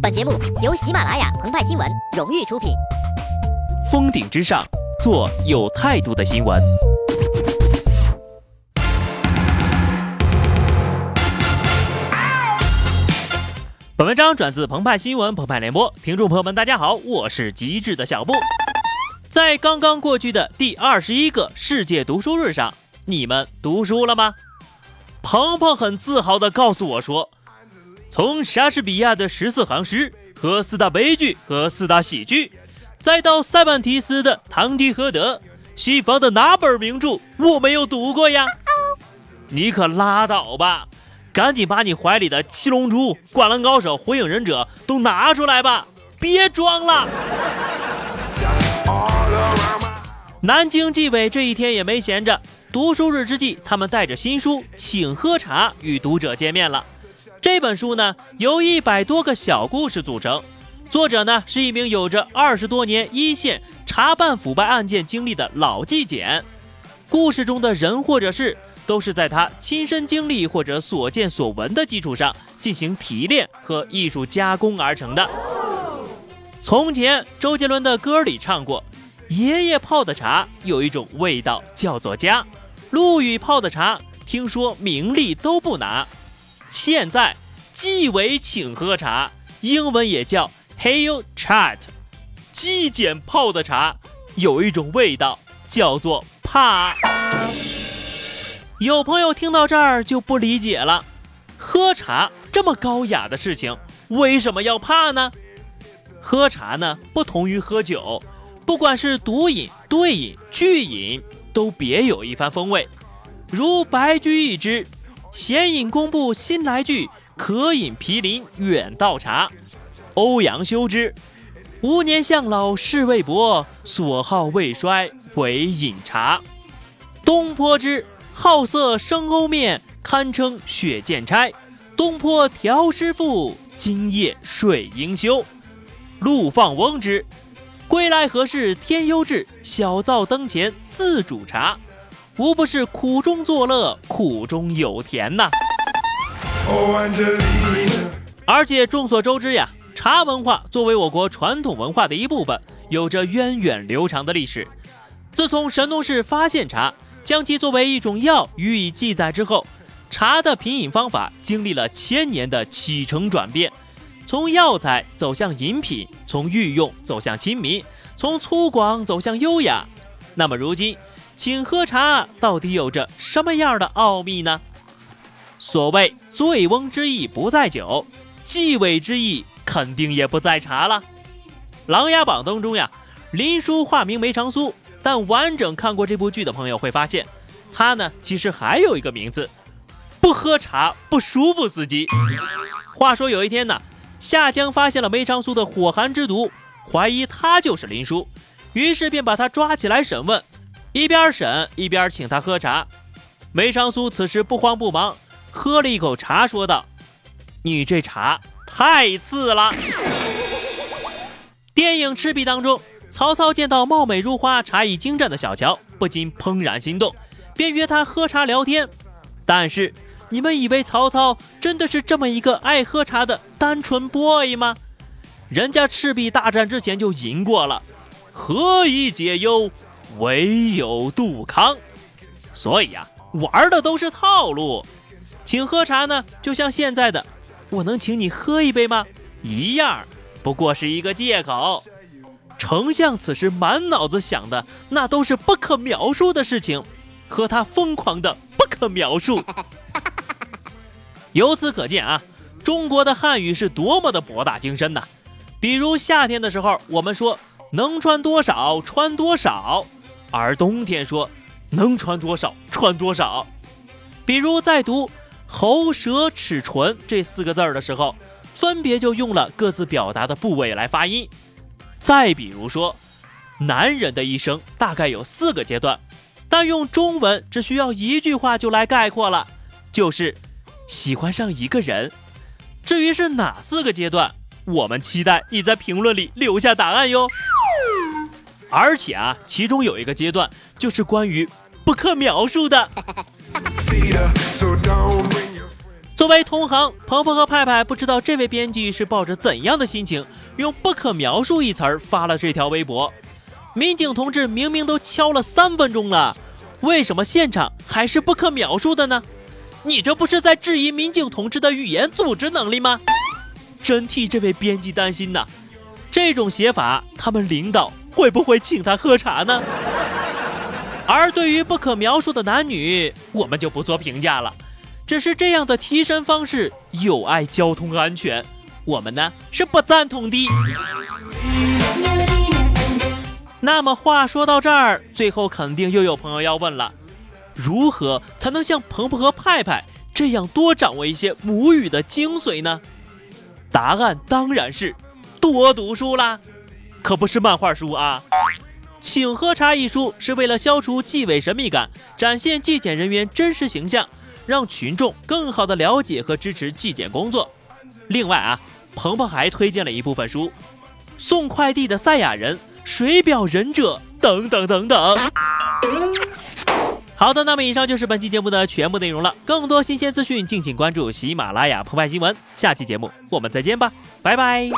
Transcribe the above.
本节目由喜马拉雅澎湃新闻荣誉出品。峰顶之上，做有态度的新闻。本文章转自澎湃新闻澎湃联播，听众朋友们，大家好，我是极致的小布。在刚刚过去的第二十一个世界读书日上，你们读书了吗？鹏鹏很自豪地告诉我说。从莎士比亚的十四行诗和四大悲剧和四大喜剧，再到塞万提斯的《堂吉诃德》，西方的哪本名著我没有读过呀？你可拉倒吧！赶紧把你怀里的《七龙珠》《灌篮高手》《火影忍者》都拿出来吧，别装了。南京纪委这一天也没闲着，读书日之际，他们带着新书《请喝茶》与读者见面了。这本书呢，由一百多个小故事组成，作者呢是一名有着二十多年一线查办腐败案件经历的老纪检，故事中的人或者事都是在他亲身经历或者所见所闻的基础上进行提炼和艺术加工而成的。从前，周杰伦的歌里唱过：“爷爷泡的茶有一种味道叫做家，陆羽泡的茶听说名利都不拿。”现在，纪委请喝茶，英文也叫 Hail Chat。纪检泡的茶有一种味道，叫做怕。有朋友听到这儿就不理解了：喝茶这么高雅的事情，为什么要怕呢？喝茶呢，不同于喝酒，不管是独饮、对饮、聚饮，都别有一番风味。如白居易之。闲饮公部新来句，可饮毗邻远道茶。欧阳修之，吾年向老事未薄，所好未衰唯饮茶。东坡之，好色生欧面，堪称雪见差。东坡调师傅，今夜睡应休。陆放翁之，归来何事天忧至，小灶灯前自煮茶。无不是苦中作乐，苦中有甜呐。而且众所周知呀，茶文化作为我国传统文化的一部分，有着源远流长的历史。自从神农氏发现茶，将其作为一种药予以记载之后，茶的品饮方法经历了千年的起承转变，从药材走向饮品，从御用走向亲民，从粗犷走向优雅。那么如今。请喝茶到底有着什么样的奥秘呢？所谓醉翁之意不在酒，纪委之意肯定也不在茶了。《琅琊榜》当中呀，林殊化名梅长苏，但完整看过这部剧的朋友会发现，他呢其实还有一个名字——不喝茶不舒服司机。话说有一天呢，夏江发现了梅长苏的火寒之毒，怀疑他就是林殊，于是便把他抓起来审问。一边审一边请他喝茶，梅长苏此时不慌不忙，喝了一口茶，说道：“你这茶太次了。”电影《赤壁》当中，曹操见到貌美如花、茶艺精湛的小乔，不禁怦然心动，便约他喝茶聊天。但是，你们以为曹操真的是这么一个爱喝茶的单纯 boy 吗？人家赤壁大战之前就赢过了，何以解忧？唯有杜康，所以呀，玩的都是套路。请喝茶呢，就像现在的“我能请你喝一杯吗”一样，不过是一个借口。丞相此时满脑子想的那都是不可描述的事情，和他疯狂的不可描述。由此可见啊，中国的汉语是多么的博大精深呐！比如夏天的时候，我们说能穿多少穿多少。而冬天说能穿多少穿多少，比如在读喉舌齿唇这四个字儿的时候，分别就用了各自表达的部位来发音。再比如说，男人的一生大概有四个阶段，但用中文只需要一句话就来概括了，就是喜欢上一个人。至于是哪四个阶段，我们期待你在评论里留下答案哟。而且啊，其中有一个阶段就是关于不可描述的。作为同行，鹏鹏和派派不知道这位编辑是抱着怎样的心情，用“不可描述”一词儿发了这条微博。民警同志明明都敲了三分钟了，为什么现场还是不可描述的呢？你这不是在质疑民警同志的语言组织能力吗？真替这位编辑担心呐！这种写法，他们领导会不会请他喝茶呢？而对于不可描述的男女，我们就不做评价了。只是这样的提升方式有碍交通安全，我们呢是不赞同的。那么话说到这儿，最后肯定又有朋友要问了：如何才能像鹏鹏和派派这样多掌握一些母语的精髓呢？答案当然是多读书啦，可不是漫画书啊。请喝茶一书是为了消除纪委神秘感，展现纪检人员真实形象。让群众更好的了解和支持纪检工作。另外啊，鹏鹏还推荐了一部分书，《送快递的赛亚人》《水表忍者》等等等等。好的，那么以上就是本期节目的全部内容了。更多新鲜资讯，敬请关注喜马拉雅澎湃新闻。下期节目我们再见吧，拜拜。